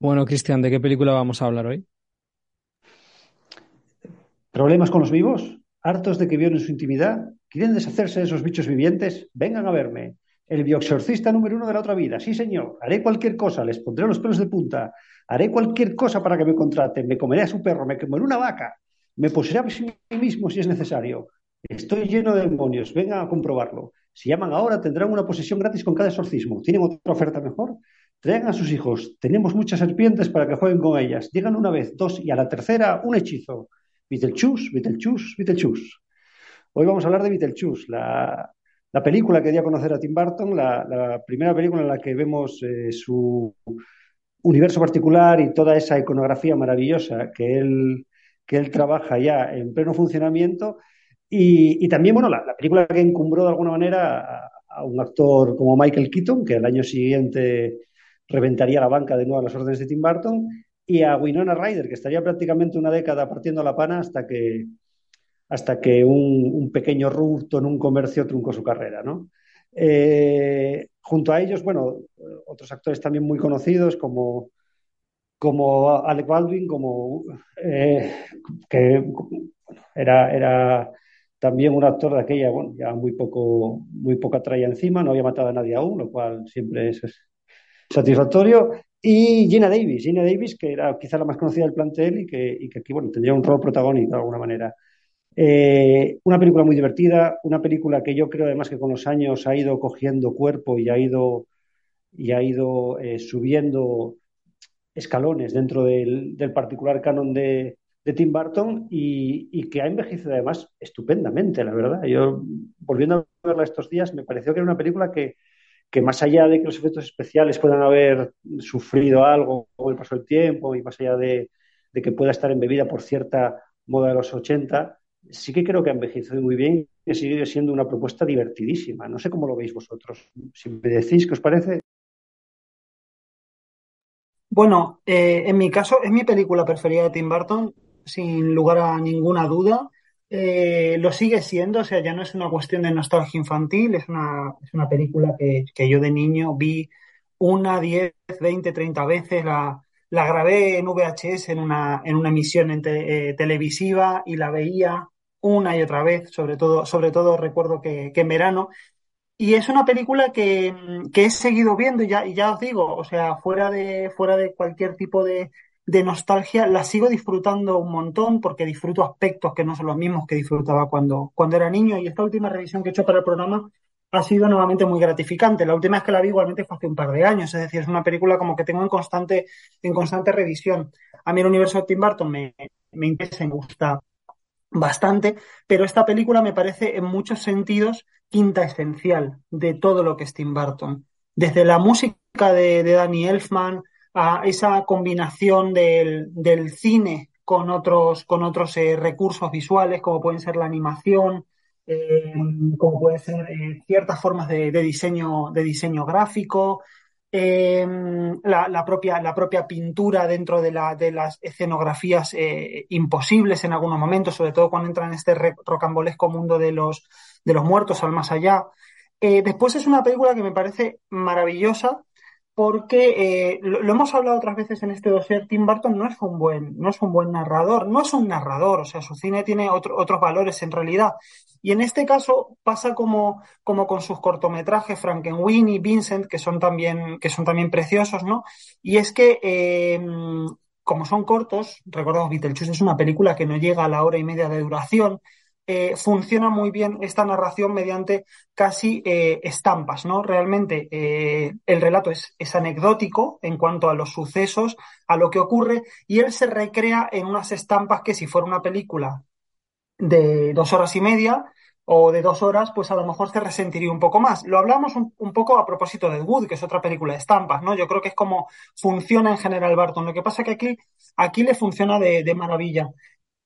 Bueno, Cristian, ¿de qué película vamos a hablar hoy? ¿Problemas con los vivos? ¿Hartos de que violen su intimidad? ¿Quieren deshacerse de esos bichos vivientes? Vengan a verme. El bioexorcista número uno de la otra vida. Sí, señor. Haré cualquier cosa. Les pondré los pelos de punta. Haré cualquier cosa para que me contraten. Me comeré a su perro. Me comeré una vaca. Me poseeré a sí mismo si es necesario. Estoy lleno de demonios. Vengan a comprobarlo. Si llaman ahora, tendrán una posesión gratis con cada exorcismo. ¿Tienen otra oferta mejor? Traigan a sus hijos. Tenemos muchas serpientes para que jueguen con ellas. Digan una vez, dos y a la tercera un hechizo. Beetlejuice, Beetlejuice, Beetlejuice. Hoy vamos a hablar de Beetlejuice, la, la película que dio a conocer a Tim Burton, la, la primera película en la que vemos eh, su universo particular y toda esa iconografía maravillosa que él, que él trabaja ya en pleno funcionamiento. Y, y también, bueno, la, la, película que encumbró de alguna manera a, a un actor como Michael Keaton, que al año siguiente reventaría la banca de nuevo a las órdenes de Tim Burton, y a Winona Ryder, que estaría prácticamente una década partiendo la pana hasta que, hasta que un, pequeño rupto en un comercio truncó su carrera. ¿no? Eh, junto a ellos, bueno, otros actores también muy conocidos como, como Alec Baldwin, como, eh, que era, era también un actor de aquella, bueno, ya muy, poco, muy poca tralla encima, no había matado a nadie aún, lo cual siempre es, satisfactorio. Y Gina Davis, Gina Davis, que era quizá la más conocida del plantel y que, y que aquí bueno, tendría un rol protagónico de alguna manera. Eh, una película muy divertida, una película que yo creo además que con los años ha ido cogiendo cuerpo y ha ido, y ha ido eh, subiendo escalones dentro del, del particular canon de, de Tim Burton y, y, que ha envejecido además estupendamente, la verdad. Yo, volviendo a verla estos días, me pareció que era una película que, que más allá de que los efectos especiales puedan haber sufrido algo con el paso del tiempo y más allá de, que pueda estar embebida por cierta moda de los 80, sí que creo que ha envejecido muy bien y sigue siendo una propuesta divertidísima. No sé cómo lo veis vosotros. Si me decís qué os parece. Bueno, eh, en mi caso es mi película preferida de Tim Burton, sin lugar a ninguna duda. Eh, lo sigue siendo, o sea, ya no es una cuestión de nostalgia infantil, es una, es una película que, que, yo de niño vi una, diez, veinte, treinta veces, la, la grabé en VHS en una, en una emisión en te, eh, televisiva y la veía una y otra vez, sobre todo, sobre todo recuerdo que, que en verano. Y es una película que, que he seguido viendo y ya, y ya os digo, o sea, fuera de, fuera de cualquier tipo de, de nostalgia, la sigo disfrutando un montón porque disfruto aspectos que no son los mismos que disfrutaba cuando, cuando era niño y esta última revisión que he hecho para el programa ha sido nuevamente muy gratificante. La última vez que la vi igualmente fue hace un par de años, es decir, es una película como que tengo en constante, en constante revisión. A mí el universo de Tim Burton me, me interesa, me gusta bastante, pero esta película me parece en muchos sentidos quinta esencial de todo lo que es Tim Burton. Desde la música de, de Danny Elfman, a esa combinación del, del cine con otros, con otros eh, recursos visuales, como pueden ser la animación, eh, como pueden ser eh, ciertas formas de, diseño, de diseño gráfico, la, propia, la propia pintura dentro de, la, de las escenografías imposibles en algunos momentos, sobre todo cuando entra en este rocambolesco mundo de los, de los muertos al más allá. Después es una película que me parece maravillosa porque eh, lo, hemos hablado otras veces en este dossier, Tim Burton no es un buen, no es un buen narrador, no es un narrador, o sea, su cine tiene otro, otros valores en realidad. Y en este caso pasa como, como con sus cortometrajes, Frankenweenie, Vincent, que son también, que son también preciosos, ¿no? Y es que, eh, como son cortos, recordamos, Beetlejuice es una película que no llega a la hora y media de duración, eh, funciona muy bien esta narración mediante casi eh, estampas, ¿no? Realmente eh, el relato es, anecdótico en cuanto a los sucesos, a lo que ocurre, y él se recrea en unas estampas que si fuera una película de dos horas y media, o de dos horas, pues a lo mejor se resentiría un poco más. Lo hablamos un, poco a propósito de Wood, que es otra película de estampas, ¿no? Yo creo que es como funciona en general Barton. Lo que pasa es que aquí, aquí le funciona de maravilla.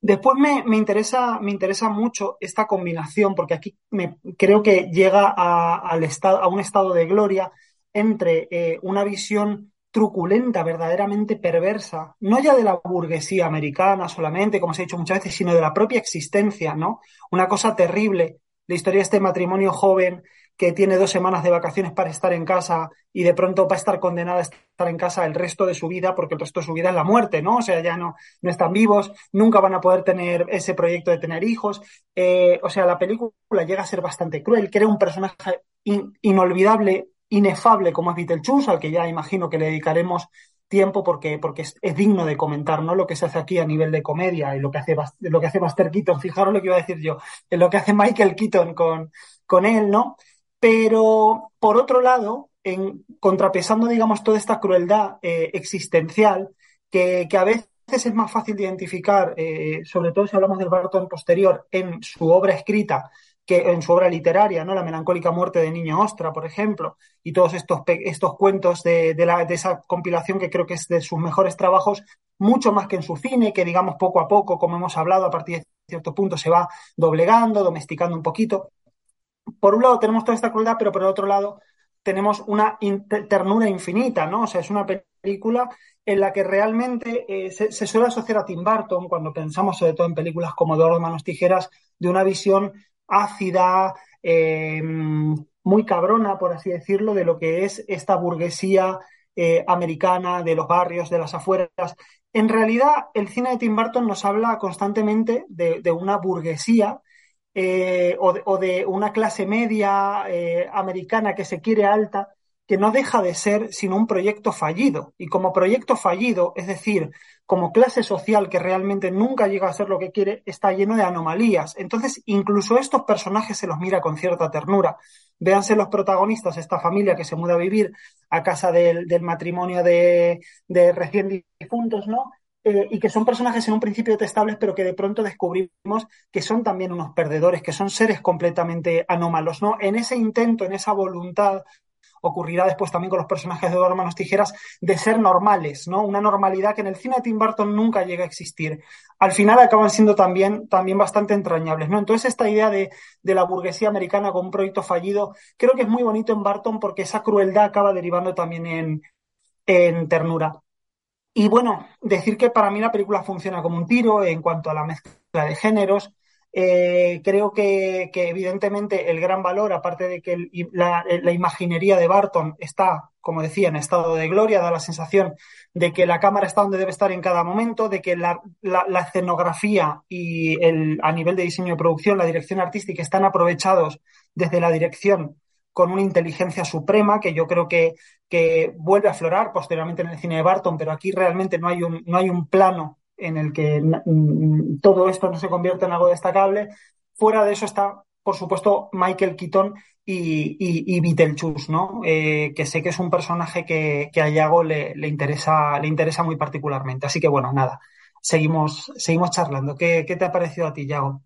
Después me, me, interesa, me interesa mucho esta combinación, porque aquí me, creo que llega a, al estado, a un estado de gloria entre eh, una visión truculenta, verdaderamente perversa, no ya de la burguesía americana solamente, como se ha dicho muchas veces, sino de la propia existencia, ¿no? Una cosa terrible, la historia de este matrimonio joven que tiene dos semanas de vacaciones para estar en casa y de pronto va a estar condenada a estar en casa el resto de su vida porque el resto de su vida es la muerte, ¿no? O sea, ya no, no están vivos, nunca van a poder tener ese proyecto de tener hijos. Eh, o sea, la película llega a ser bastante cruel, crea un personaje inolvidable inefable como es Beetlejuice, al que ya imagino que le dedicaremos tiempo porque, porque es, digno de comentar, ¿no? Lo que se hace aquí a nivel de comedia y lo que hace, lo que hace Keaton, fijaros lo que iba a decir yo, lo que hace Michael Keaton con, con él, ¿no? Pero, por otro lado, contrapesando, digamos, toda esta crueldad eh, existencial, que, a veces es más fácil de identificar, eh, sobre todo si hablamos del Barton posterior, en su obra escrita, que en su obra literaria, ¿no? La melancólica muerte de Niño Ostra, por ejemplo, y todos estos, estos cuentos de, de esa compilación que creo que es de sus mejores trabajos, mucho más que en su cine, que digamos poco a poco, como hemos hablado, a partir de cierto punto se va doblegando, domesticando un poquito. Por un lado tenemos toda esta crueldad, pero por el otro lado tenemos una ternura infinita, ¿no? O sea, es una película en la que realmente eh, se, suele asociar a Tim Burton, cuando pensamos sobre todo en películas como Dos manos tijeras, de una visión ácida, eh, muy cabrona, por así decirlo, de lo que es esta burguesía eh, americana, de los barrios, de las afueras. En realidad, el cine de Tim Burton nos habla constantemente de una burguesía eh, o, de, o, de, una clase media eh, americana que se quiere alta, que no deja de ser sino un proyecto fallido. Y como proyecto fallido, es decir, como clase social que realmente nunca llega a ser lo que quiere, está lleno de anomalías. Entonces, incluso estos personajes se los mira con cierta ternura. Véanse los protagonistas, esta familia que se muda a vivir a casa del, del matrimonio de, de, recién difuntos, ¿no? Eh, y que son personajes en un principio detestables, pero que de pronto descubrimos que son también unos perdedores, que son seres completamente anómalos, ¿no? En ese intento, en esa voluntad ocurrirá después también con los personajes de Dos Manos Tijeras, de ser normales, ¿no? Una normalidad que en el cine de Tim Burton nunca llega a existir. Al final acaban siendo también, también bastante entrañables, ¿no? Entonces esta idea de, de la burguesía americana con un proyecto fallido, creo que es muy bonito en Barton porque esa crueldad acaba derivando también en, en ternura. Y bueno, decir que para mí la película funciona como un tiro en cuanto a la mezcla de géneros, eh, creo que, que, evidentemente el gran valor, aparte de que la, la, imaginería de Barton está, como decía, en estado de gloria, da la sensación de que la cámara está donde debe estar en cada momento, de que la, la, la escenografía y el, a nivel de diseño y producción, la dirección artística están aprovechados desde la dirección con una inteligencia suprema que yo creo que, que vuelve a aflorar posteriormente en el cine de Barton, pero aquí realmente no hay un, no hay un plano en el que todo esto no se convierte en algo destacable. Fuera de eso está, por supuesto, Michael Keaton y, y, Beetlejuice, ¿no? Eh, que sé que es un personaje que, que a Yago le, le, interesa, le interesa muy particularmente. Así que bueno, nada, seguimos, seguimos charlando. ¿Qué, qué te ha parecido a ti, Yago?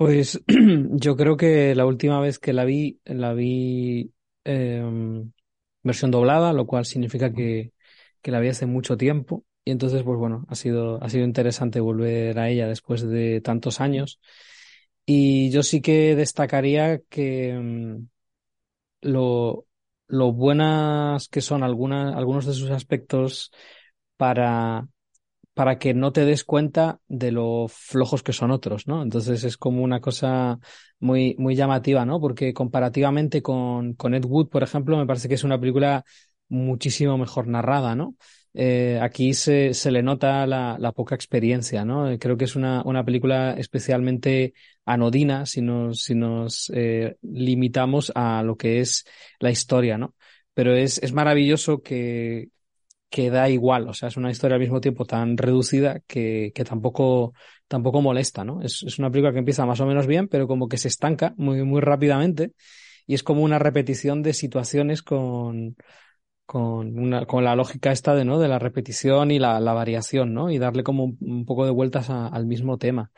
Pues yo creo que la última vez que la vi, la vi eh, versión doblada, lo cual significa que, que la vi hace mucho tiempo. Y entonces, pues bueno, ha sido, ha sido interesante volver a ella después de tantos años. Y yo sí que destacaría que um, lo, lo buenas que son algunas, algunos de sus aspectos para, para que no te des cuenta de lo flojos que son otros, ¿no? Entonces es como una cosa muy, muy llamativa, ¿no? Porque comparativamente con, con Ed Wood, por ejemplo, me parece que es una película muchísimo mejor narrada, ¿no? Eh, aquí se, se, le nota la, poca experiencia, ¿no? Creo que es una, una película especialmente anodina si nos, si nos eh, limitamos a lo que es la historia, ¿no? Pero es, es maravilloso que, que da igual, o sea, es una historia al mismo tiempo tan reducida que, que tampoco, tampoco molesta, ¿no? Es, es una película que empieza más o menos bien, pero como que se estanca muy, muy rápidamente y es como una repetición de situaciones con, con, una, con la lógica esta de, ¿no? de la repetición y la, la variación, ¿no? Y darle como un, poco de vueltas al mismo tema.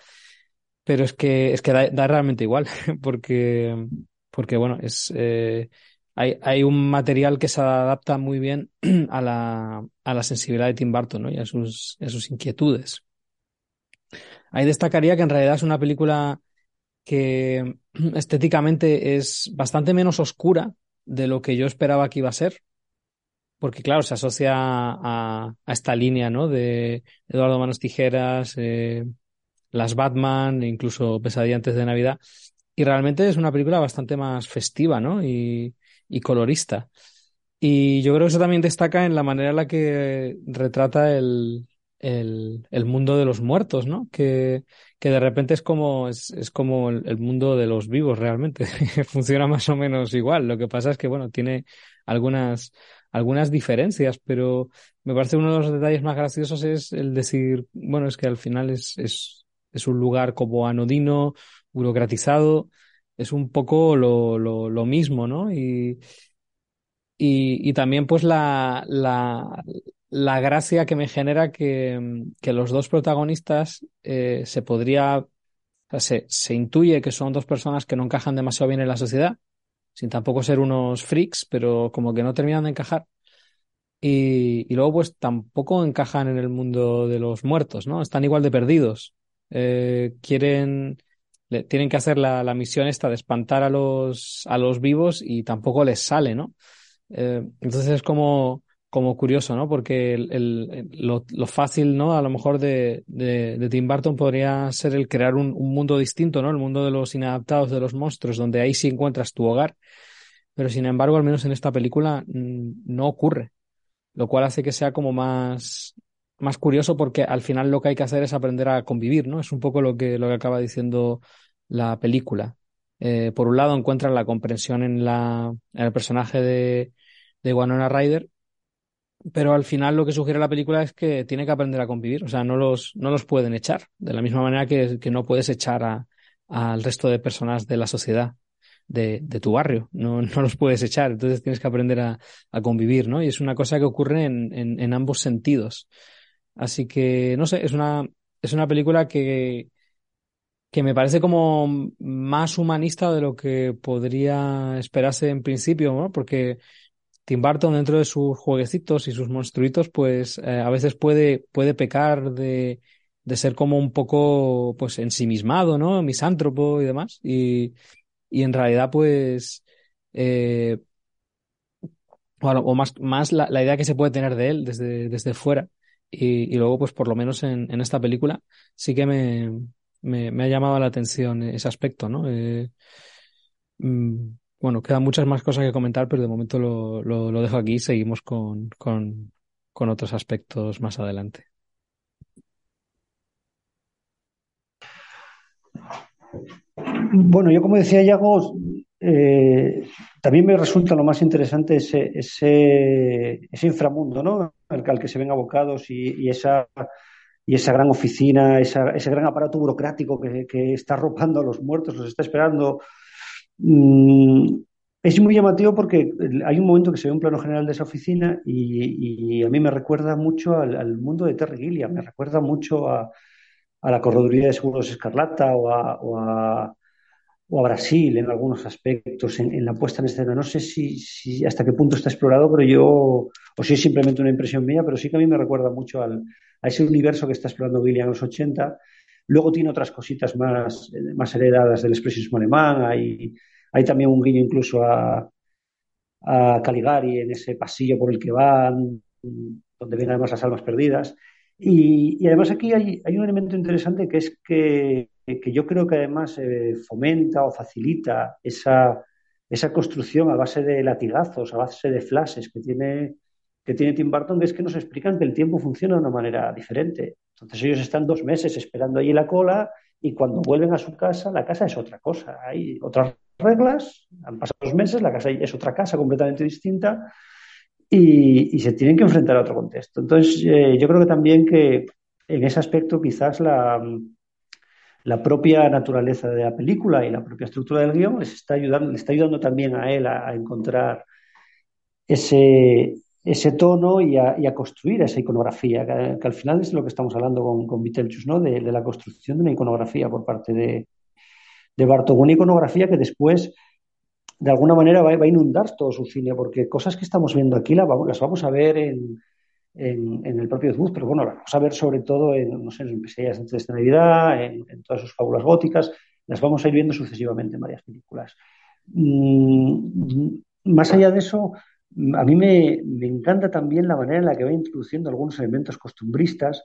pero es que, es que da, realmente igual, porque, porque bueno, es, eh, hay, un material que se adapta muy bien a la, a la sensibilidad de Tim Burton ¿no? y a sus, a sus inquietudes. Ahí destacaría que en realidad es una película que estéticamente es bastante menos oscura de lo que yo esperaba que iba a ser, porque claro, se asocia a, a esta línea, ¿no? De Eduardo Manos Tijeras, eh, las Batman, incluso Pesadilla antes de Navidad, y realmente es una película bastante más festiva, ¿no? Y, y colorista. Y yo creo que eso también destaca en la manera en la que retrata el, el, el mundo de los muertos, ¿no? Que, que de repente es como, es, es como el, mundo de los vivos realmente. Funciona más o menos igual. Lo que pasa es que, bueno, tiene algunas, algunas diferencias, pero me parece uno de los detalles más graciosos es el decir, bueno, es que al final es, es, es un lugar como anodino, burocratizado, es un poco lo, lo, lo mismo, ¿no? Y, y, y también pues la, la, la gracia que me genera que, que los dos protagonistas eh, se podría, se, se, intuye que son dos personas que no encajan demasiado bien en la sociedad, sin tampoco ser unos freaks, pero como que no terminan de encajar. Y, y luego pues tampoco encajan en el mundo de los muertos, ¿no? Están igual de perdidos. Eh, quieren, tienen que hacer la, la, misión esta de espantar a los, a los vivos y tampoco les sale, ¿no? Eh, entonces es como, como curioso, ¿no? Porque el, lo, fácil, ¿no? A lo mejor de, de, Tim Burton podría ser el crear un, un, mundo distinto, ¿no? El mundo de los inadaptados, de los monstruos, donde ahí sí encuentras tu hogar. Pero sin embargo, al menos en esta película mm, no ocurre. Lo cual hace que sea como más, más curioso porque al final lo que hay que hacer es aprender a convivir, ¿no? Es un poco lo que, lo que acaba diciendo la película. Eh, por un lado encuentran la comprensión en, la, en el personaje de, de Winona Ryder pero al final lo que sugiere la película es que tiene que aprender a convivir, o sea, no los, no los pueden echar, de la misma manera que, que no puedes echar a, al resto de personas de la sociedad, de, de tu barrio, no, no los puedes echar, entonces tienes que aprender a, a convivir, ¿no? Y es una cosa que ocurre en, en, en, ambos sentidos. Así que, no sé, es una, es una película que, que me parece como más humanista de lo que podría esperarse en principio, ¿no? Porque Tim Burton dentro de sus jueguecitos y sus monstruitos, pues eh, a veces puede, puede pecar de, de ser como un poco pues ensimismado, ¿no? Misántropo y demás. Y, y en realidad, pues, eh, bueno, o más, más la, la, idea que se puede tener de él desde, desde fuera. Y, luego, pues por lo menos en, en esta película, sí que me, me, ha llamado la atención ese aspecto, ¿no? Eh, mm, bueno, quedan muchas más cosas que comentar, pero de momento lo, lo, dejo aquí y seguimos con, con, con, otros aspectos más adelante. Bueno, yo como decía Yago, eh, también me resulta lo más interesante ese, ese, ese inframundo, ¿no? Al, que se ven abocados y, esa, y esa gran oficina, esa, ese gran aparato burocrático que, que está arropando a los muertos, los está esperando Mm, es muy llamativo porque hay un momento que se ve un plano general de esa oficina y, y a mí me recuerda mucho al, al, mundo de Terry Gilliam, me recuerda mucho a, a la Correduría de Seguros Escarlata o a, o a, o a Brasil en algunos aspectos, en, en, la puesta en escena. No sé si, si, hasta qué punto está explorado, pero yo, o si es simplemente una impresión mía, pero sí que a mí me recuerda mucho al, a ese universo que está explorando Gilliam en los 80. Luego tiene otras cositas más, más heredadas del expresionismo alemán, hay hay también un guiño incluso a, a Caligari en ese pasillo por el que van, donde ven además las almas perdidas. Y, y además aquí hay, hay, un elemento interesante que es que, que yo creo que además eh, fomenta o facilita esa, esa construcción a base de latigazos, a base de flashes que tiene, que tiene Tim Burton, que es que nos explican que el tiempo funciona de una manera diferente. Entonces ellos están dos meses esperando allí la cola y cuando vuelven a su casa, la casa es otra cosa. Hay otras reglas, han pasado dos meses, la casa es otra casa completamente distinta y, se tienen que enfrentar a otro contexto. Entonces, eh, yo creo que también que en ese aspecto quizás la, la propia naturaleza de la película y la propia estructura del guion les está ayudando, le está ayudando también a él a encontrar ese, ese tono y a, construir esa iconografía, que, al final es lo que estamos hablando con, con Vitelchus, ¿no? De, la construcción de una iconografía por parte de, de Bartok, una iconografía que después de alguna manera va, a inundar todo su cine, porque cosas que estamos viendo aquí las vamos, a ver en, el propio Zuz, pero bueno, las vamos a ver sobre todo en, no sé, en Pesadillas antes de Navidad, en, todas sus fábulas góticas, las vamos a ir viendo sucesivamente en varias películas. Mm, más allá de eso, a mí me, encanta también la manera en la que va introduciendo algunos elementos costumbristas.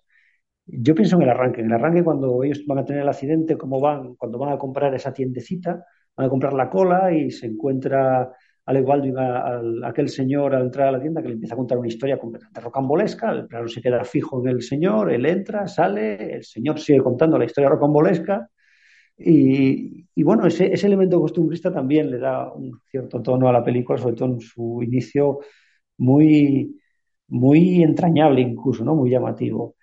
Yo pienso en el arranque, en el arranque cuando ellos van a tener el accidente, cómo van, cuando van a comprar esa tiendecita, van a comprar la cola y se encuentra al igual de aquel señor al entrar a la tienda que le empieza a contar una historia completamente rocambolesca, el plano se queda fijo en el señor, él entra, sale, el señor sigue contando la historia rocambolesca y, bueno, ese, elemento costumbrista también le da un cierto tono a la película, sobre todo en su inicio muy, muy entrañable incluso, ¿no? Muy llamativo.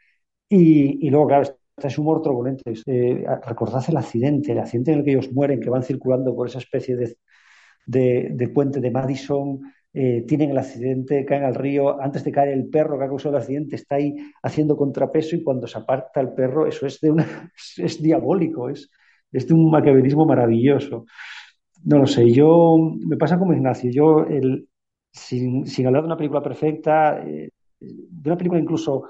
Y, luego, claro, está ese humor turbulento. Eh, recordad el accidente, el accidente en el que ellos mueren, que van circulando por esa especie de, de, puente de Madison, eh, tienen el accidente, caen al río, antes de caer el perro que ha causado el accidente está ahí haciendo contrapeso y cuando se aparta el perro, eso es, de una, es diabólico, es, es de un maquiavelismo maravilloso. No lo sé, yo me pasa como Ignacio, yo el, sin, hablar de una película perfecta, eh, de una película incluso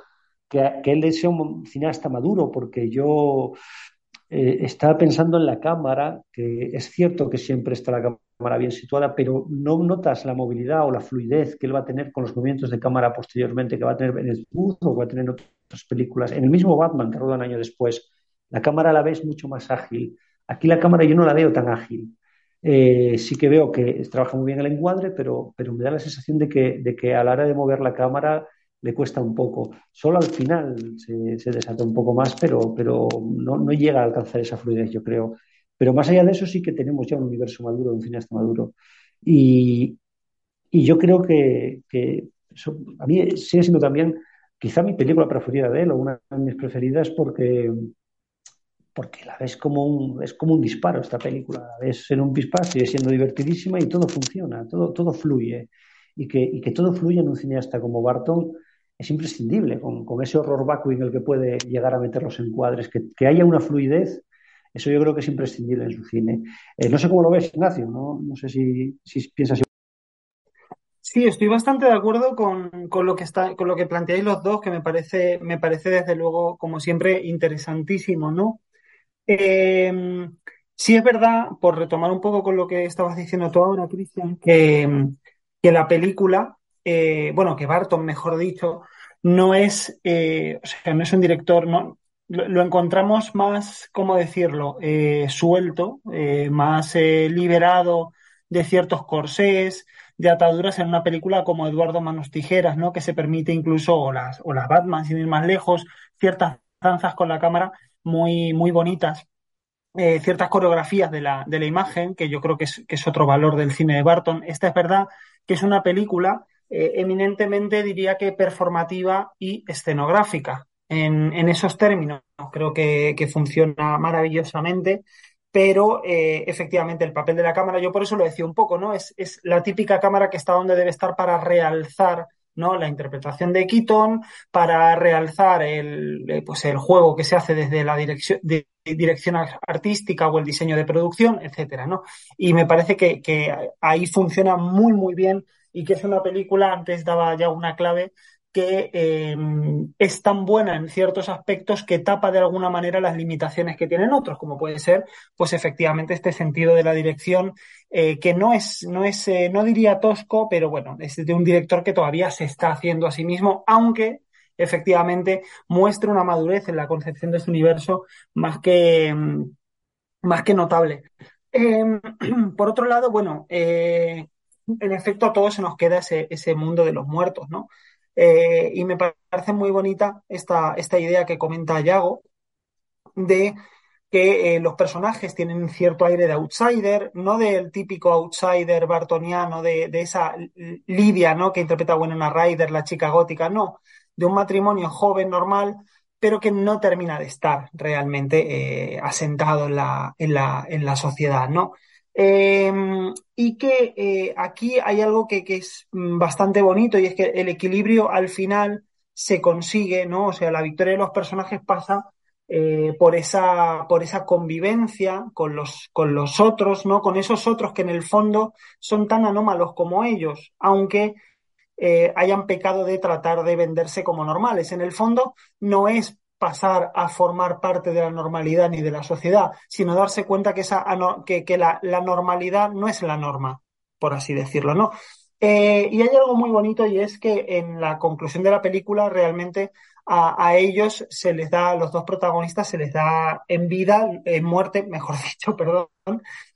que, que él sea un cineasta maduro, porque yo eh, estaba pensando en la cámara, que es cierto que siempre está la cámara bien situada, pero no notas la movilidad o la fluidez que él va a tener con los movimientos de cámara posteriormente, que va a tener en el o va a tener en otras películas. En el mismo Batman, que roda un año después, la cámara la ves mucho más ágil. Aquí la cámara yo no la veo tan ágil. Eh, sí que veo que trabaja muy bien el encuadre, pero, pero me da la sensación de que, de que a la hora de mover la cámara le cuesta un poco. Solo al final se, desata un poco más, pero, pero no, no, llega a alcanzar esa fluidez, yo creo. Pero más allá de eso sí que tenemos ya un universo maduro, un cineasta maduro. Y, y yo creo que, que a mí sigue siendo también quizá mi película preferida de él o una de mis preferidas porque porque la ves como un, es como un disparo esta película, la ves en un disparo, sigue siendo divertidísima y todo funciona, todo, todo fluye. Y que, y que todo fluye en un cineasta como Barton es imprescindible, con, con ese horror vacío en el que puede llegar a meter los encuadres, que, que haya una fluidez, eso yo creo que es imprescindible en su cine. Eh, no sé cómo lo ves, Ignacio, no, no sé si, si piensas Sí, estoy bastante de acuerdo con, con, lo que está, con lo que planteáis los dos, que me parece, me parece desde luego, como siempre, interesantísimo, ¿no? Eh, sí es verdad, por retomar un poco con lo que estabas diciendo tú ahora, Cristian, que, que, la película, eh, bueno, que Barton, mejor dicho, no es, eh, o sea, no es un director, no, lo, encontramos más, ¿cómo decirlo?, eh, suelto, más liberado de ciertos corsés, de ataduras en una película como Eduardo Manos Tijeras, ¿no? Que se permite incluso, o las, o las Batman, sin ir más lejos, ciertas danzas con la cámara muy, muy bonitas. Eh, ciertas coreografías de la, de la imagen, que yo creo que es, que es, otro valor del cine de Barton. Esta es verdad que es una película eh, eminentemente, diría que performativa y escenográfica. En, en esos términos, creo que, que funciona maravillosamente, pero eh, efectivamente el papel de la cámara, yo por eso lo decía un poco, ¿no? Es, es la típica cámara que está donde debe estar para realzar ¿no? La interpretación de Keaton para realzar el, eh, pues el juego que se hace desde la dirección, de, dirección artística o el diseño de producción, etcétera, ¿no? Y me parece que, que ahí funciona muy, muy bien y que es una película, antes daba ya una clave, que eh, es tan buena en ciertos aspectos que tapa de alguna manera las limitaciones que tienen otros, como puede ser, pues efectivamente, este sentido de la dirección, eh, que no es, no es, eh, no diría tosco, pero bueno, es de un director que todavía se está haciendo a sí mismo, aunque efectivamente muestra una madurez en la concepción de su universo más que, más que notable. Em, por otro lado, bueno, en efecto a todos se nos queda ese, ese mundo de los muertos, ¿no? Eh, y me parece muy bonita esta, esta idea que comenta Yago de que eh, los personajes tienen cierto aire de outsider, no del típico outsider bartoniano de, de esa Lidia, ¿no? Que interpreta Winona Ryder, la chica gótica, no, de un matrimonio joven, normal, pero que no termina de estar realmente eh, asentado en la, en, la, en la sociedad, ¿no? Em, y que eh, aquí hay algo que, que, es mm, bastante bonito y es que el equilibrio al final se consigue, ¿no? O sea, la victoria de los personajes pasa eh, por, esa, por esa convivencia con los, con los otros, ¿no? Con esos otros que en el fondo son tan anómalos como ellos, aunque eh, hayan pecado de tratar de venderse como normales. En el fondo no es pasar a formar parte de la normalidad ni de la sociedad, sino darse cuenta que, esa, que, la, la, normalidad no es la norma, por así decirlo, ¿no? Eh, y hay algo muy bonito y es que en la conclusión de la película realmente a, a, ellos se les da, a los dos protagonistas se les da en vida, en muerte, mejor dicho, perdón,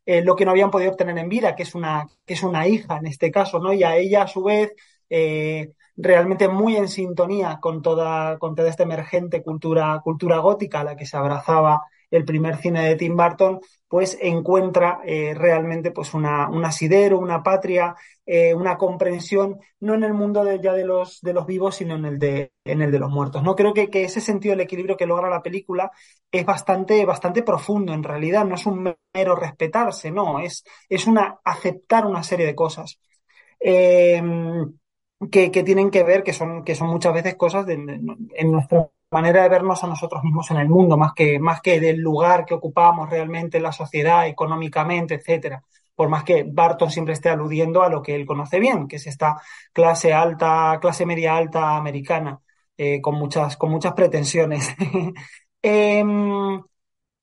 eh, lo que no habían podido obtener en vida, que es una, que es una hija en este caso, ¿no? Y a ella a su vez eh, realmente muy en sintonía con toda, con toda esta emergente cultura, cultura gótica a la que se abrazaba el primer cine de Tim Burton, pues encuentra eh, realmente pues una, un asidero, una patria, eh, una comprensión, no en el mundo de, ya de los, de los vivos, sino en el de, en el de los muertos. ¿no? Creo que, que ese sentido del equilibrio que logra la película es bastante, bastante profundo en realidad, no es un mero respetarse, no, es, es una aceptar una serie de cosas. Eh, que, tienen que ver, que son, que son muchas veces cosas de, en nuestra manera de vernos a nosotros mismos en el mundo, más que, más que del lugar que ocupamos realmente en la sociedad, económicamente, etcétera. Por más que Barton siempre esté aludiendo a lo que él conoce bien, que es esta clase alta, clase media alta americana, eh, con muchas, con muchas pretensiones. eh,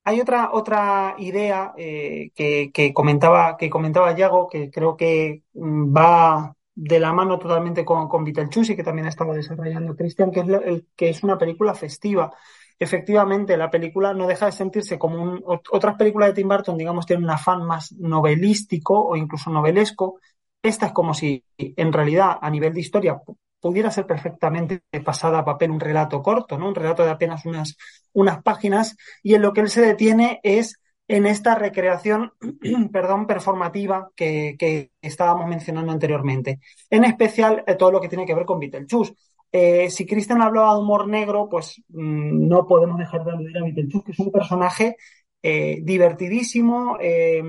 hay otra, otra idea eh, que, que, comentaba, que comentaba Yago, que creo que mm, va de la mano totalmente con, con Beetlejuice que también estaba desarrollando Christian, que es, que es una película festiva. Efectivamente, la película no deja de sentirse como un, otras películas de Tim Burton, digamos, tienen un afán más novelístico o incluso novelesco. Esta es como si, en realidad, a nivel de historia, pudiera ser perfectamente pasada a papel un relato corto, ¿no? Un relato de apenas unas, unas páginas, y en lo que él se detiene es en esta recreación, perdón, performativa que, estábamos mencionando anteriormente. En especial eh, todo lo que tiene que ver con Beetlejuice. Eh, si Christian hablaba de humor negro, pues mmm, no podemos dejar de aludir a Beetlejuice, que es un personaje eh, divertidísimo, eh,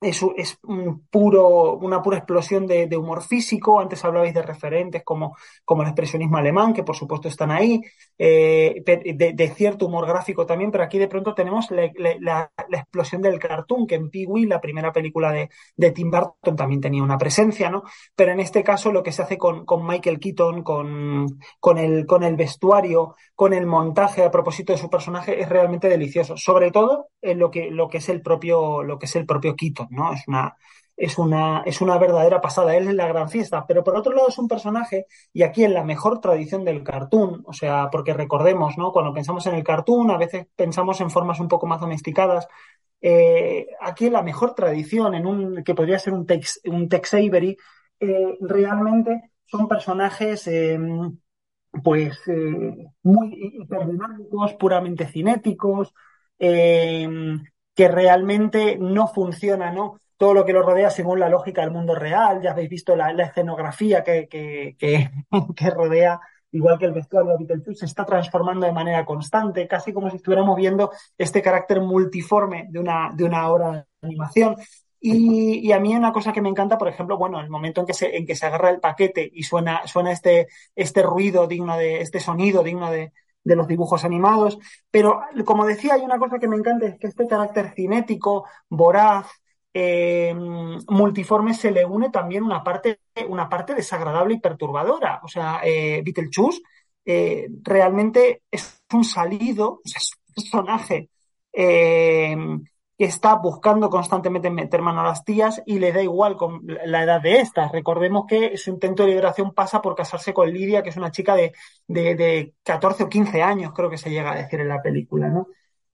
es, un puro, una pura explosión de, humor físico. Antes hablabais de referentes como el expresionismo alemán, que por supuesto están ahí, eh, de, cierto humor gráfico también, pero aquí de pronto tenemos la explosión del cartoon, que en Pee-wee, la primera película de, de, Tim Burton, también tenía una presencia, ¿no? Pero en este caso lo que se hace con, con Michael Keaton, con, con, el, con el vestuario, con el montaje a propósito de su personaje, es realmente delicioso. Sobre todo en lo que, lo que es el propio, lo que es el propio Keaton. ¿no? Es una, es una, es una verdadera pasada. Él es la gran fiesta, pero por otro lado es un personaje, y aquí en la mejor tradición del cartoon, o sea, porque recordemos, ¿no? Cuando pensamos en el cartoon, a veces pensamos en formas un poco más domesticadas. Eh, aquí en la mejor tradición, en un que podría ser un Tex, un Tex Avery, eh, realmente son personajes eh, pues muy hiperdinámicos, puramente cinéticos, que realmente no funciona, ¿no? Todo lo que lo rodea según la lógica del mundo real, ya habéis visto la, escenografía que, que, que, que, rodea, igual que el vestuario de Beetlejuice, se está transformando de manera constante, casi como si estuviéramos viendo este carácter multiforme de una, de una obra de animación. Y, y, a mí una cosa que me encanta, por ejemplo, bueno, el momento en que se, en que se agarra el paquete y suena, suena este, este ruido digno de, este sonido digno de, de los dibujos animados. Pero, como decía, hay una cosa que me encanta, es que este carácter cinético, voraz, eh, multiforme, se le une también una parte, una parte desagradable y perturbadora. O sea, eh, Beetlejuice eh, realmente es un salido, es un personaje eh, que está buscando constantemente meter mano a las tías y le da igual con la edad de estas. Recordemos que su intento de liberación pasa por casarse con Lidia, que es una chica de, de, de 14 o 15 años, creo que se llega a decir en la película, ¿no?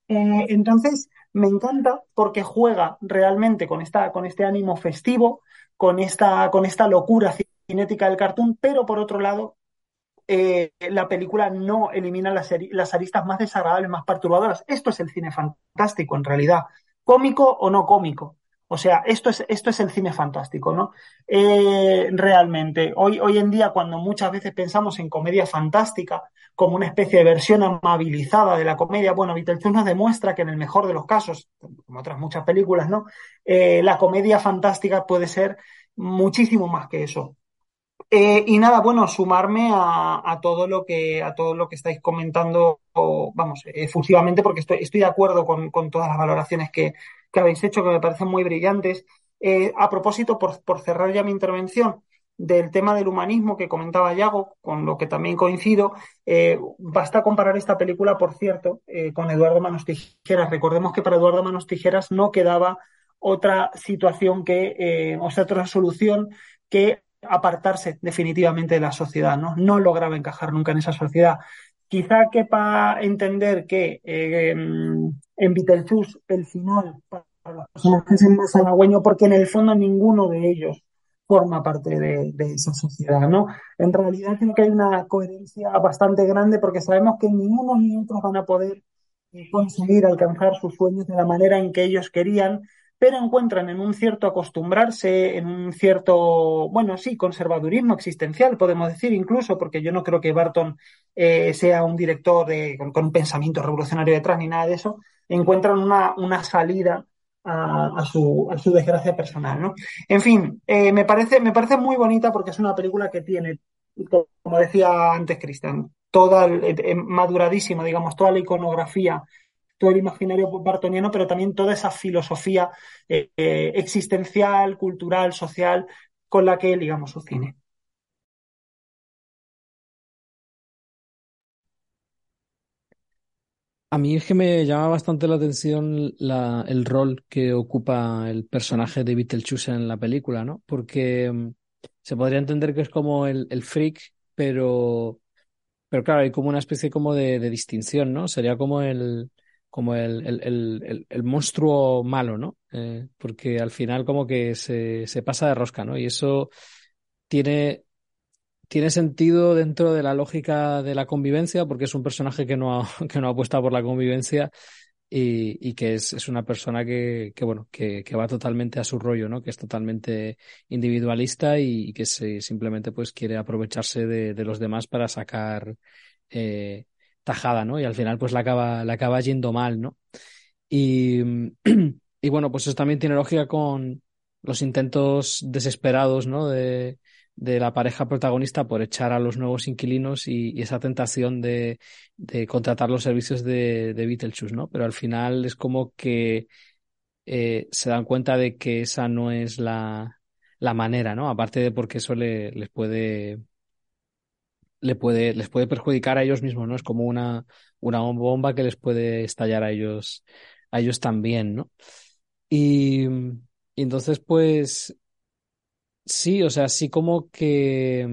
Entonces, me encanta porque juega realmente con, esta, con este ánimo festivo, con esta, con esta locura cinética del cartoon, pero por otro lado, eh, la película no elimina las, las aristas más desagradables, más perturbadoras. Esto es el cine fantástico, en realidad cómico o no cómico. O sea, esto es, esto es el cine fantástico, ¿no? Eh, realmente, hoy, hoy en día, cuando muchas veces pensamos en comedia fantástica como una especie de versión amabilizada de la comedia, bueno, Beetlejuice nos demuestra que en el mejor de los casos, como otras muchas películas, ¿no? Eh, la comedia fantástica puede ser muchísimo más que eso. Eh, y nada, bueno, sumarme a, todo lo que a todo lo que estáis comentando, vamos, efusivamente, porque estoy, estoy de acuerdo con, con todas las valoraciones que, que habéis hecho, que me parecen muy brillantes. Eh, a propósito, por, cerrar ya mi intervención, del tema del humanismo que comentaba Yago, con lo que también coincido, eh, basta comparar esta película, por cierto, eh, con Eduardo Manos Tijeras. Recordemos que para Eduardo Manos Tijeras no quedaba otra situación que, o sea, otra solución que apartarse definitivamente de la sociedad, ¿no? No lograba encajar nunca en esa sociedad. Quizá quepa entender que eh, en Beetlejuice el final para los personajes es más halagüeño porque en el fondo ninguno de ellos forma parte de, esa sociedad, ¿no? En realidad creo que hay una coherencia bastante grande porque sabemos que ni unos ni otros van a poder eh, conseguir alcanzar sus sueños de la manera en que ellos querían pero encuentran en un cierto acostumbrarse, en un cierto, bueno, sí, conservadurismo existencial, podemos decir incluso, porque yo no creo que Barton eh, sea un director con, un pensamiento revolucionario detrás ni nada de eso, encuentran una, una salida a, su, a, su, desgracia personal, ¿no? En fin, eh, me, parece, me parece muy bonita porque es una película que tiene, como decía antes Cristian, toda, eh, maduradísima, digamos, toda la iconografía todo el imaginario bartoniano, pero también toda esa filosofía eh, eh, existencial, cultural, social, con la que ligamos su cine. A mí es que me llama bastante la atención el rol que ocupa el personaje de Beetlejuice en la película, ¿no? Porque mm, se podría entender que es como el, el freak, pero, pero claro, hay como una especie como de distinción, ¿no? Sería como el, como el, el, el, monstruo malo, ¿no? Eh, porque al final como que se, se, pasa de rosca, ¿no? Y eso tiene, tiene sentido dentro de la lógica de la convivencia, porque es un personaje que no, que no apuesta por la convivencia y, y que es, es, una persona que, que bueno, que, que, va totalmente a su rollo, ¿no? Que es totalmente individualista y, que simplemente pues quiere aprovecharse de, de los demás para sacar eh, tajada, ¿no? Y al final pues la acaba, la acaba yendo mal, ¿no? Y, y bueno, pues eso también tiene lógica con los intentos desesperados, ¿no? De, de la pareja protagonista por echar a los nuevos inquilinos y, esa tentación de, de, contratar los servicios de, de Beetlejuice, ¿no? Pero al final es como que eh, se dan cuenta de que esa no es la, manera, ¿no? Aparte de porque eso le, les puede le puede, les puede perjudicar a ellos mismos, ¿no? Es como una, una bomba que les puede estallar a ellos, a ellos también, ¿no? Y, entonces, pues, sí, o sea, sí como que,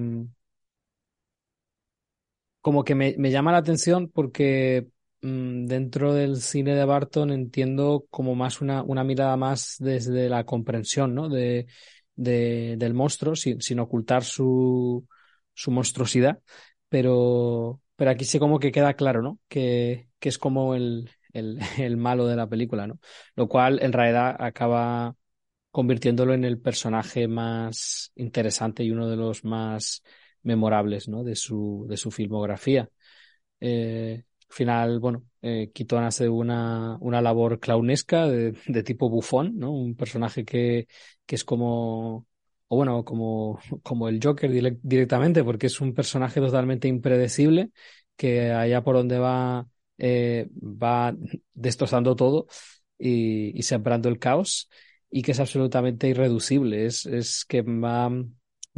como que me, llama la atención porque mm, dentro del cine de Barton entiendo como más una, una mirada más desde la comprensión, ¿no? De, de del monstruo, sin, sin ocultar su, su monstruosidad, pero, pero aquí sí como que queda claro, ¿no? Que, que es como el, el, el, malo de la película, ¿no? Lo cual en realidad acaba convirtiéndolo en el personaje más interesante y uno de los más memorables, ¿no? De su, de su filmografía. Eh, al final, bueno, eh, Keaton hace una, una labor clownesca de, de tipo bufón, ¿no? Un personaje que, que es como o bueno, como, como el Joker directamente, porque es un personaje totalmente impredecible, que allá por donde va, eh, va destrozando todo y, y, sembrando el caos, y que es absolutamente irreducible, es, es que va,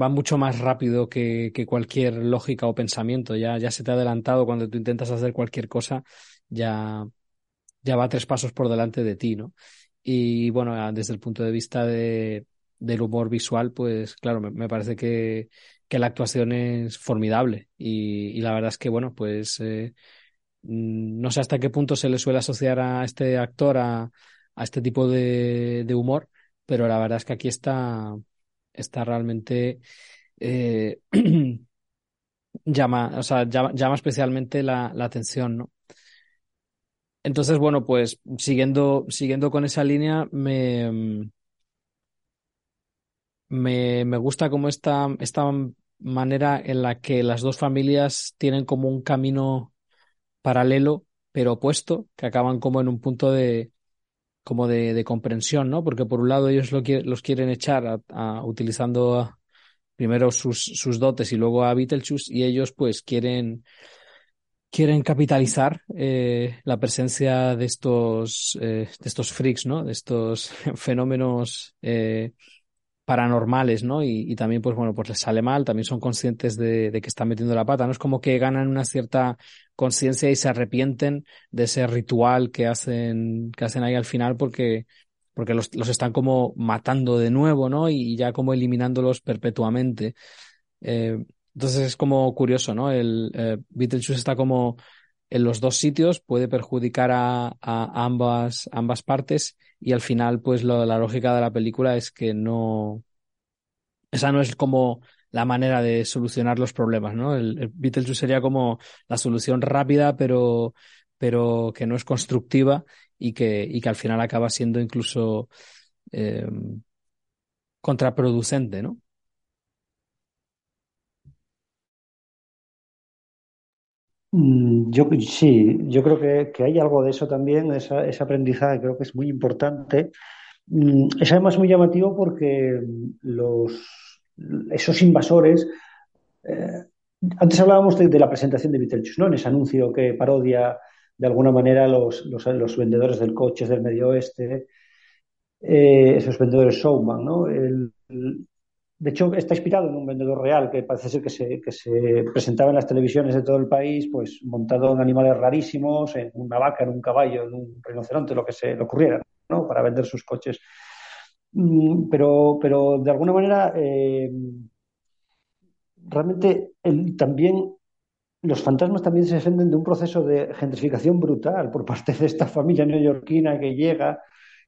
va mucho más rápido que, cualquier lógica o pensamiento, ya, ya se te ha adelantado cuando tú intentas hacer cualquier cosa, ya, ya va tres pasos por delante de ti, ¿no? Y bueno, desde el punto de vista de, del humor visual, pues claro, me, parece que, que, la actuación es formidable. Y, y, la verdad es que, bueno, pues eh, mm, no sé hasta qué punto se le suele asociar a este actor a, a este tipo de, humor, pero la verdad es que aquí está, está realmente... Eh, llama, o sea, llama especialmente la, la atención, ¿no? Entonces, bueno, pues siguiendo, siguiendo con esa línea, me, me, me gusta como esta, esta manera en la que las dos familias tienen como un camino paralelo, pero opuesto, que acaban como en un punto de como de, de comprensión, ¿no? Porque por un lado ellos lo los quieren echar utilizando primero sus, sus dotes y luego a Beetlejuice y ellos pues quieren quieren capitalizar eh, la presencia de estos eh, de estos freaks, ¿no? De estos fenómenos eh, paranormales, ¿no? Y, y, también, pues bueno, pues les sale mal, también son conscientes de, de, que están metiendo la pata, ¿no? Es como que ganan una cierta conciencia y se arrepienten de ese ritual que hacen, que hacen ahí al final porque, porque los, los están como matando de nuevo, ¿no? Y ya como eliminándolos perpetuamente. Eh, entonces es como curioso, ¿no? El eh, está como en los dos sitios, puede perjudicar a, ambas, ambas partes y al final, pues la lógica de la película es que no, esa no es como la manera de solucionar los problemas, ¿no? El, el sería como la solución rápida, pero, pero que no es constructiva y que, y que al final acaba siendo incluso eh, contraproducente, ¿no? Yo sí, yo creo que, que, hay algo de eso también, ese aprendizaje creo que es muy importante. Mm, es además muy llamativo porque los, esos invasores, eh, antes hablábamos de, la presentación de Beetlejuice, ¿no? En ese anuncio que parodia de alguna manera los, los, vendedores del coche del medio oeste, eh, esos vendedores showman, ¿no? De hecho, está inspirado en un vendedor real que parece ser que se, presentaba en las televisiones de todo el país, pues montado en animales rarísimos, en una vaca, en un caballo, en un rinoceronte, lo que se le ocurriera, ¿no? Para vender sus coches. Mm, pero, pero de alguna manera, eh, realmente también los fantasmas también se defenden de un proceso de gentrificación brutal por parte de esta familia neoyorquina que llega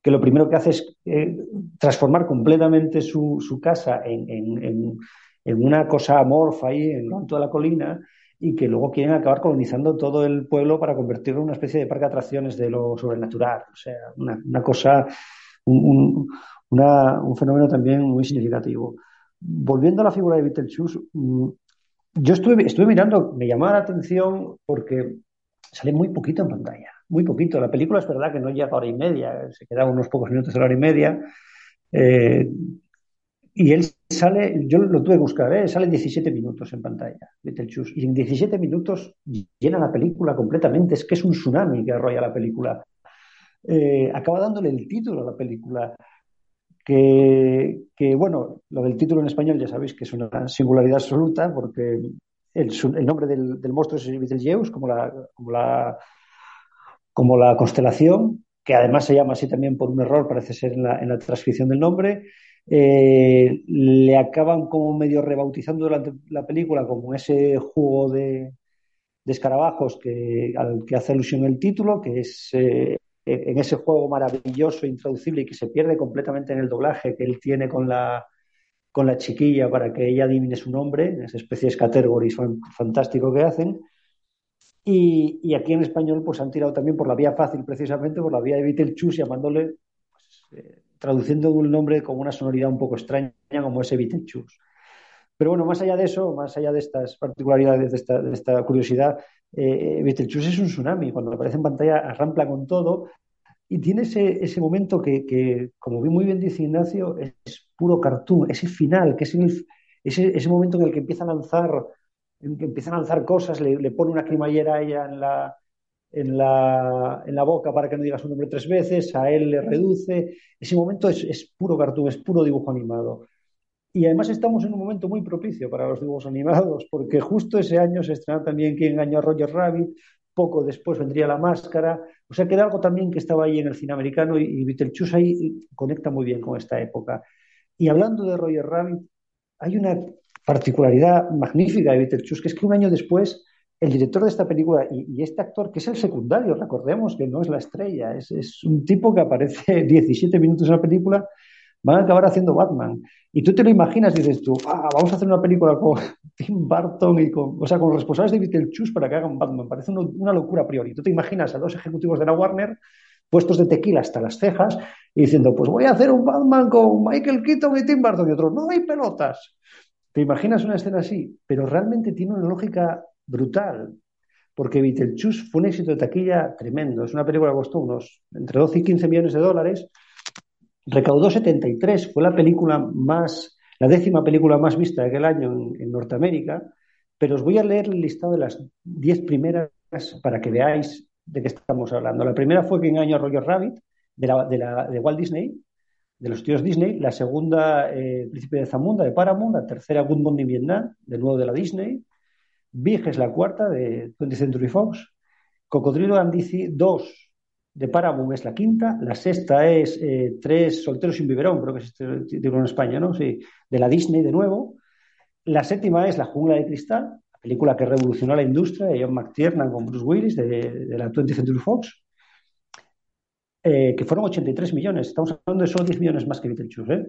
que lo primero que hace es eh, transformar completamente su, su casa en, en, en, una cosa amorfa ahí en lo alto de la colina y que luego quieren acabar colonizando todo el pueblo para convertirlo en una especie de parque de atracciones de lo sobrenatural. O sea, una, una cosa, un, un, fenómeno también muy significativo. Volviendo a la figura de Beetlejuice, mm, yo estuve, estuve mirando, me llamaba la atención porque sale muy poquito en pantalla muy poquito. La película es verdad que no llega a hora y media, se queda unos pocos minutos a la hora y media. Eh, y él sale, yo lo tuve que buscar, ¿eh? sale 17 minutos en pantalla, Beetlejuice. Y en 17 minutos llena la película completamente. Es que es un tsunami que arrolla la película. Eh, acaba dándole el título a la película. Que, que, bueno, lo del título en español ya sabéis que es una singularidad absoluta porque el, el nombre del, del, monstruo es Beetlejuice, como la, como la como la constelación, que además se llama así también por un error, parece ser en la, transcripción del nombre, eh, le acaban como medio rebautizando durante la película como ese juego de, escarabajos que, al que hace alusión el título, que es eh, en ese juego maravilloso, intraducible y que se pierde completamente en el doblaje que él tiene con la, con la chiquilla para que ella adivine su nombre, esa especie de categories fantástico que hacen. Y, y, aquí en español pues han tirado también por la vía fácil, precisamente por la vía de Beetlejuice, llamándole, pues, eh, traduciendo un nombre con una sonoridad un poco extraña como ese Beetlejuice. Pero bueno, más allá de eso, más allá de estas particularidades, de esta, de esta curiosidad, eh, Beetlejuice es un tsunami. Cuando aparece en pantalla arrampla con todo y tiene ese, ese momento que, que, como muy bien dice Ignacio, es, es puro cartoon, ese final, que es el, ese, ese momento en el que empieza a lanzar en que empieza a lanzar cosas, le, le, pone una cremallera a ella en la, en, la, en la boca para que no diga su nombre tres veces, a él le reduce. Ese momento es, es puro cartoon, es puro dibujo animado. Y además estamos en un momento muy propicio para los dibujos animados, porque justo ese año se estrena también Quien engañó a Roger Rabbit, poco después vendría La Máscara, o sea que era algo también que estaba ahí en el cine americano y, y ahí conecta muy bien con esta época. Y hablando de Roger Rabbit, hay una particularidad magnífica de Beetlejuice, que es que un año después el director de esta película y, este actor, que es el secundario, recordemos que no es la estrella, es, un tipo que aparece 17 minutos en la película, van a acabar haciendo Batman. Y tú te lo imaginas y dices tú, ah, vamos a hacer una película con Tim Burton y con, o sea, con los responsables de Beetlejuice para que hagan Batman. Parece una locura a priori. Tú te imaginas a dos ejecutivos de la Warner puestos de tequila hasta las cejas y diciendo, pues voy a hacer un Batman con Michael Keaton y Tim Burton y otro, no hay pelotas. ¿Te imaginas una escena así? Pero realmente tiene una lógica brutal, porque Beetlejuice fue un éxito de taquilla tremendo. Es una película que costó unos entre 12 y 15 millones de dólares, recaudó 73, fue la película más, la décima película más vista de aquel año en, Norteamérica, pero os voy a leer el listado de las 10 primeras para que veáis de qué estamos hablando. La primera fue Quien año Roger Rabbit, de, la, de Walt Disney, de los tíos Disney, la segunda, eh, Príncipe de Zamunda, de Paramount, la tercera, Good Morning Vietnam, de nuevo de la Disney, Big es la cuarta, de 20th Century Fox, Cocodrilo and 2 de Paramount es la quinta, la sexta es eh, Tres solteros sin biberón, creo que es este título en España, ¿no? Sí, de la Disney de nuevo. La séptima es La jungla de cristal, la película que revolucionó la industria de John McTiernan con Bruce Willis de, de la 20th Century Fox. Eh, que fueron 83 millones. Estamos hablando de solo 10 millones más que Beetlejuice. ¿eh?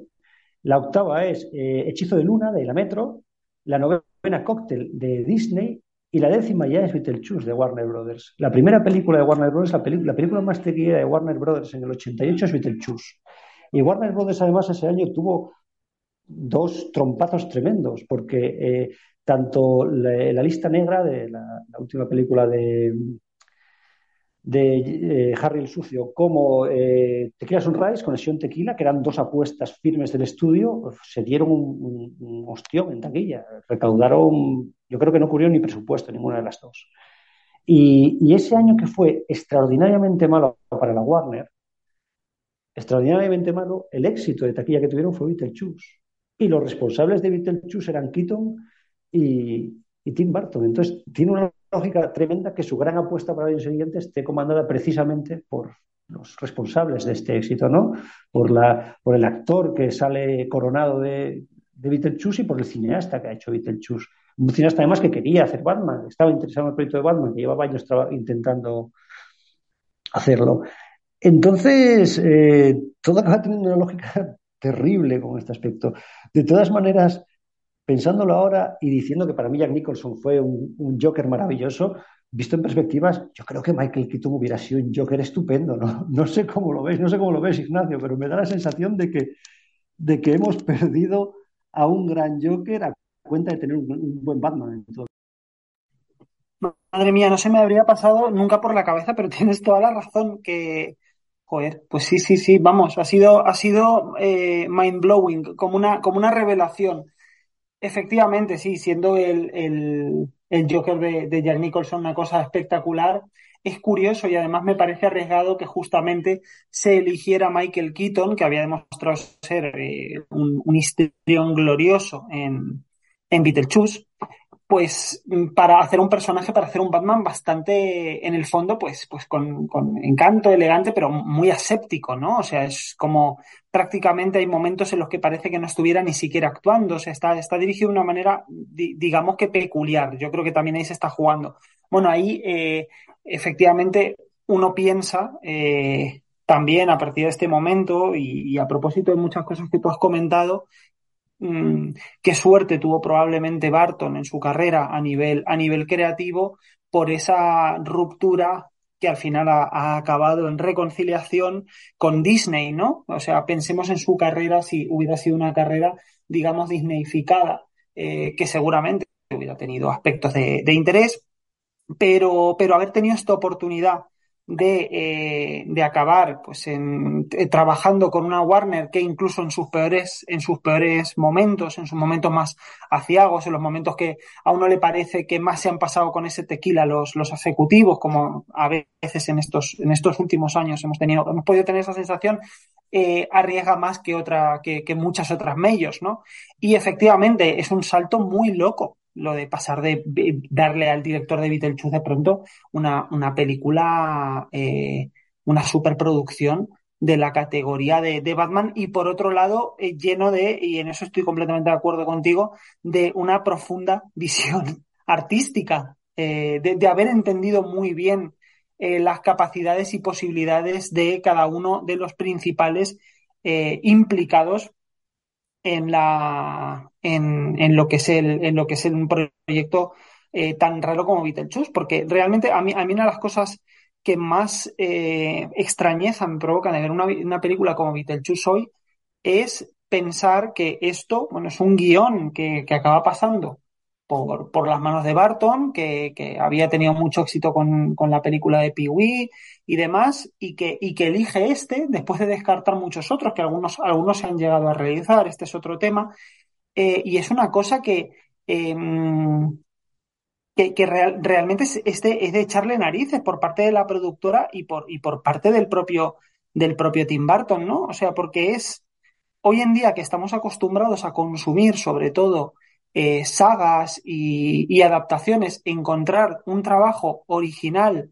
La octava es eh, Hechizo de Luna, de la Metro. La novena, Cóctel, de Disney. Y la décima ya es Beetlejuice, de Warner Brothers. La primera película de Warner Brothers, la, la película más taquillera de Warner Brothers en el 88 es Beetlejuice. Y Warner Brothers, además, ese año tuvo dos trompazos tremendos, porque tanto la, lista negra de la última película de, de eh, Harry el Sucio como eh, Tequila Sunrise con Sion Tequila, que eran dos apuestas firmes del estudio, se dieron un, ostión en taquilla. Recaudaron, yo creo que no ocurrió ni presupuesto ninguna de las dos. Y, ese año que fue extraordinariamente malo para la Warner, extraordinariamente malo, el éxito de taquilla que tuvieron fue Beetlejuice. Y los responsables de Beetlejuice eran Keaton y, y Tim Burton. Entonces, tiene una lógica tremenda que su gran apuesta para el año siguiente esté comandada precisamente por los responsables de este éxito, ¿no? Por, la, por el actor que sale coronado de, de Beetlejuice y por el cineasta que ha hecho Beetlejuice. Un cineasta además que quería hacer Batman, estaba interesado en el proyecto de Batman, que llevaba años intentando hacerlo. Entonces, eh, todo acaba teniendo una lógica terrible con este aspecto. De todas maneras, pensándolo ahora y diciendo que para mí Jack Nicholson fue un, Joker maravilloso, visto en perspectivas, yo creo que Michael Keaton hubiera sido un Joker estupendo, ¿no? No sé cómo lo ves, no sé cómo lo ves, Ignacio, pero me da la sensación de que, de que hemos perdido a un gran Joker a cuenta de tener un, buen Batman. Madre mía, no se me habría pasado nunca por la cabeza, pero tienes toda la razón que, joder, pues sí, sí, sí, vamos, ha sido, ha sido eh, mind blowing, como una, como una revelación. Efectivamente, sí, siendo el, el, Joker de, Jack Nicholson una cosa espectacular, es curioso y además me parece arriesgado que justamente se eligiera Michael Keaton, que había demostrado ser eh, un, un glorioso en, en Beetlejuice, pues mm, para hacer un personaje, para hacer un Batman bastante, en el fondo, pues, pues con, encanto, elegante, pero muy aséptico, ¿no? O sea, es como prácticamente hay momentos en los que parece que no estuviera ni siquiera actuando, o sea, está, está dirigido de una manera, digamos que peculiar. Yo creo que también ahí se está jugando. Bueno, ahí eh, efectivamente uno piensa eh, también a partir de este momento y, y a propósito de muchas cosas que tú has comentado, Mm, qué suerte tuvo probablemente Barton en su carrera a nivel, a nivel creativo por esa ruptura que al final ha, acabado en reconciliación con Disney, ¿no? O sea, pensemos en su carrera si hubiera sido una carrera, digamos, Disneyficada, eh, que seguramente hubiera tenido aspectos de, de interés, pero, pero haber tenido esta oportunidad de, eh, de acabar pues en, eh, trabajando con una Warner que incluso en sus peores en sus peores momentos en sus momentos más aciagos en los momentos que a uno le parece que más se han pasado con ese tequila los, los ejecutivos como a veces en estos en estos últimos años hemos tenido hemos podido tener esa sensación eh, arriesga más que otra que, que muchas otras medios no y efectivamente es un salto muy loco lo de pasar de darle al director de Beetlejuice de pronto una, una película, eh, una superproducción de la categoría de, Batman y por otro lado eh, lleno de, y en eso estoy completamente de acuerdo contigo, de una profunda visión artística, eh, de, haber entendido muy bien las capacidades y posibilidades de cada uno de los principales implicados en la en, en, lo que es el en lo que es un proyecto eh, tan raro como Beetlejuice porque realmente a mí a mí una de las cosas que más eh, extrañeza me provoca de ver una, una película como Beetlejuice hoy es pensar que esto, bueno, es un guion que, que acaba pasando por, por, las manos de Barton, que, que había tenido mucho éxito con, con la película de Pee-wee y demás, y que, y que elige este, después de descartar muchos otros, que algunos, algunos se han llegado a realizar, este es otro tema, eh, y es una cosa que, eh, que, que real, realmente es, es, de, es, de, echarle narices por parte de la productora y por, y por parte del propio, del propio Tim Burton, ¿no? O sea, porque es hoy en día que estamos acostumbrados a consumir sobre todo eh, sagas y, adaptaciones, encontrar un trabajo original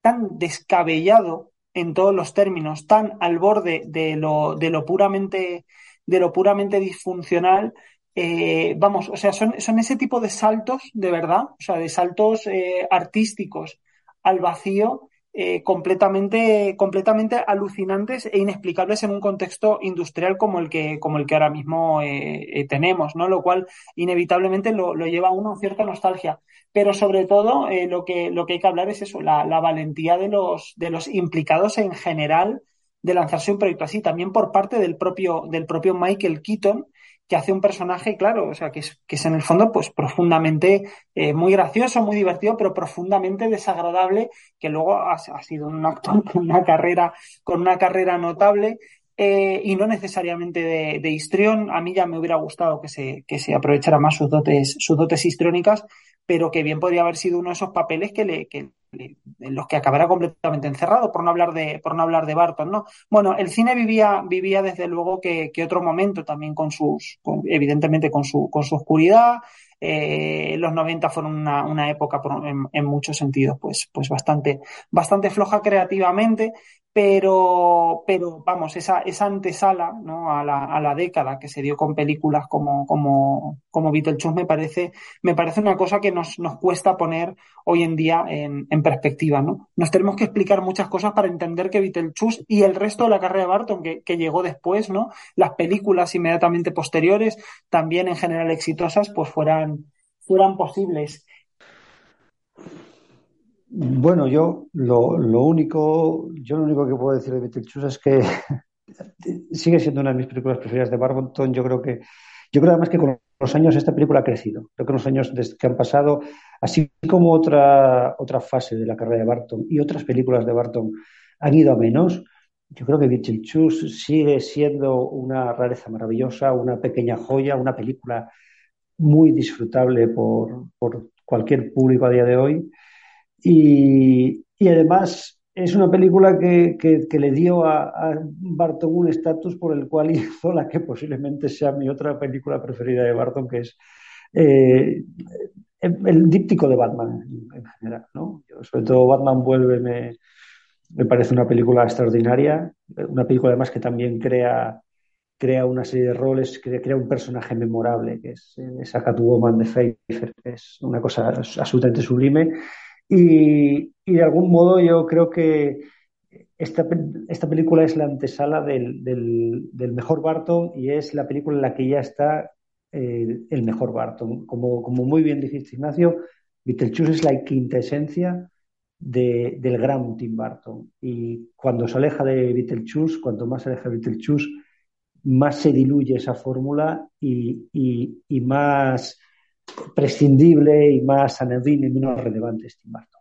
tan descabellado en todos los términos, tan al borde de lo, de lo puramente de lo puramente disfuncional, eh, vamos, o sea, son, son, ese tipo de saltos de verdad, o sea, de saltos eh, artísticos al vacío eh, completamente, completamente alucinantes e inexplicables en un contexto industrial como el que, como el que ahora mismo eh, eh, tenemos, ¿no? Lo cual inevitablemente lo, lleva a uno a cierta nostalgia. Pero sobre todo eh, lo, que, lo que hay que hablar es eso, la, la valentía de los, de los implicados en general de lanzarse un proyecto así, también por parte del propio, del propio Michael Keaton, que hace un personaje, claro, o sea, que es, que es en el fondo, pues profundamente eh, muy gracioso, muy divertido, pero profundamente desagradable, que luego ha, sido un actor con una carrera, con una carrera notable. Eh, y no necesariamente de, de, histrión. A mí ya me hubiera gustado que se, que se aprovechara más sus dotes, sus dotes histriónicas, pero que bien podría haber sido uno de esos papeles que en los que acabará completamente encerrado, por no hablar de, por no hablar de Barton, ¿no? Bueno, el cine vivía, vivía desde luego que, otro momento también con sus, evidentemente con su, con su oscuridad. Eh, los 90 fueron una, una época en, en, muchos sentidos, pues, pues bastante, bastante floja creativamente, pero, pero vamos, esa, esa antesala ¿no? a, la, a la década que se dio con películas como, como, como Beetlejuice me parece, me parece una cosa que nos, nos cuesta poner hoy en día en, en, perspectiva. ¿no? Nos tenemos que explicar muchas cosas para entender que Beetlejuice y el resto de la carrera de Barton, que, que llegó después, ¿no? las películas inmediatamente posteriores, también en general exitosas, pues fueran, fueran posibles. Bueno, yo lo, único, yo lo único que puedo decir de Beetlejuice es que sigue siendo una de mis películas preferidas de Barton. Yo creo que, yo creo además que con los años esta película ha crecido. Creo que los años que han pasado, así como otra, otra fase de la carrera de Barton y otras películas de Barton han ido a menos, yo creo que Beetlejuice sigue siendo una rareza maravillosa, una pequeña joya, una película muy disfrutable por, por cualquier público a día de hoy. Y, y, además es una película que, que, que le dio a, a, Barton un estatus por el cual hizo la que posiblemente sea mi otra película preferida de Barton, que es eh, el, díptico de Batman en, en general. ¿no? Yo, sobre todo Batman vuelve, me, me, parece una película extraordinaria, una película además que también crea, crea una serie de roles, crea, crea un personaje memorable, que es esa Catwoman de Pfeiffer, que es una cosa absolutamente sublime y, y, de algún modo yo creo que esta, esta película es la antesala del, del, del, mejor Barton y es la película en la que ya está eh, el mejor Barton. Como, como muy bien dijiste, Ignacio, Beetlejuice es la quintesencia de, del gran Tim Burton. Y cuando se aleja de Beetlejuice, cuanto más se aleja de Beetlejuice, más se diluye esa fórmula y, y, y más prescindible y más anodino y menos relevante es Tim Burton.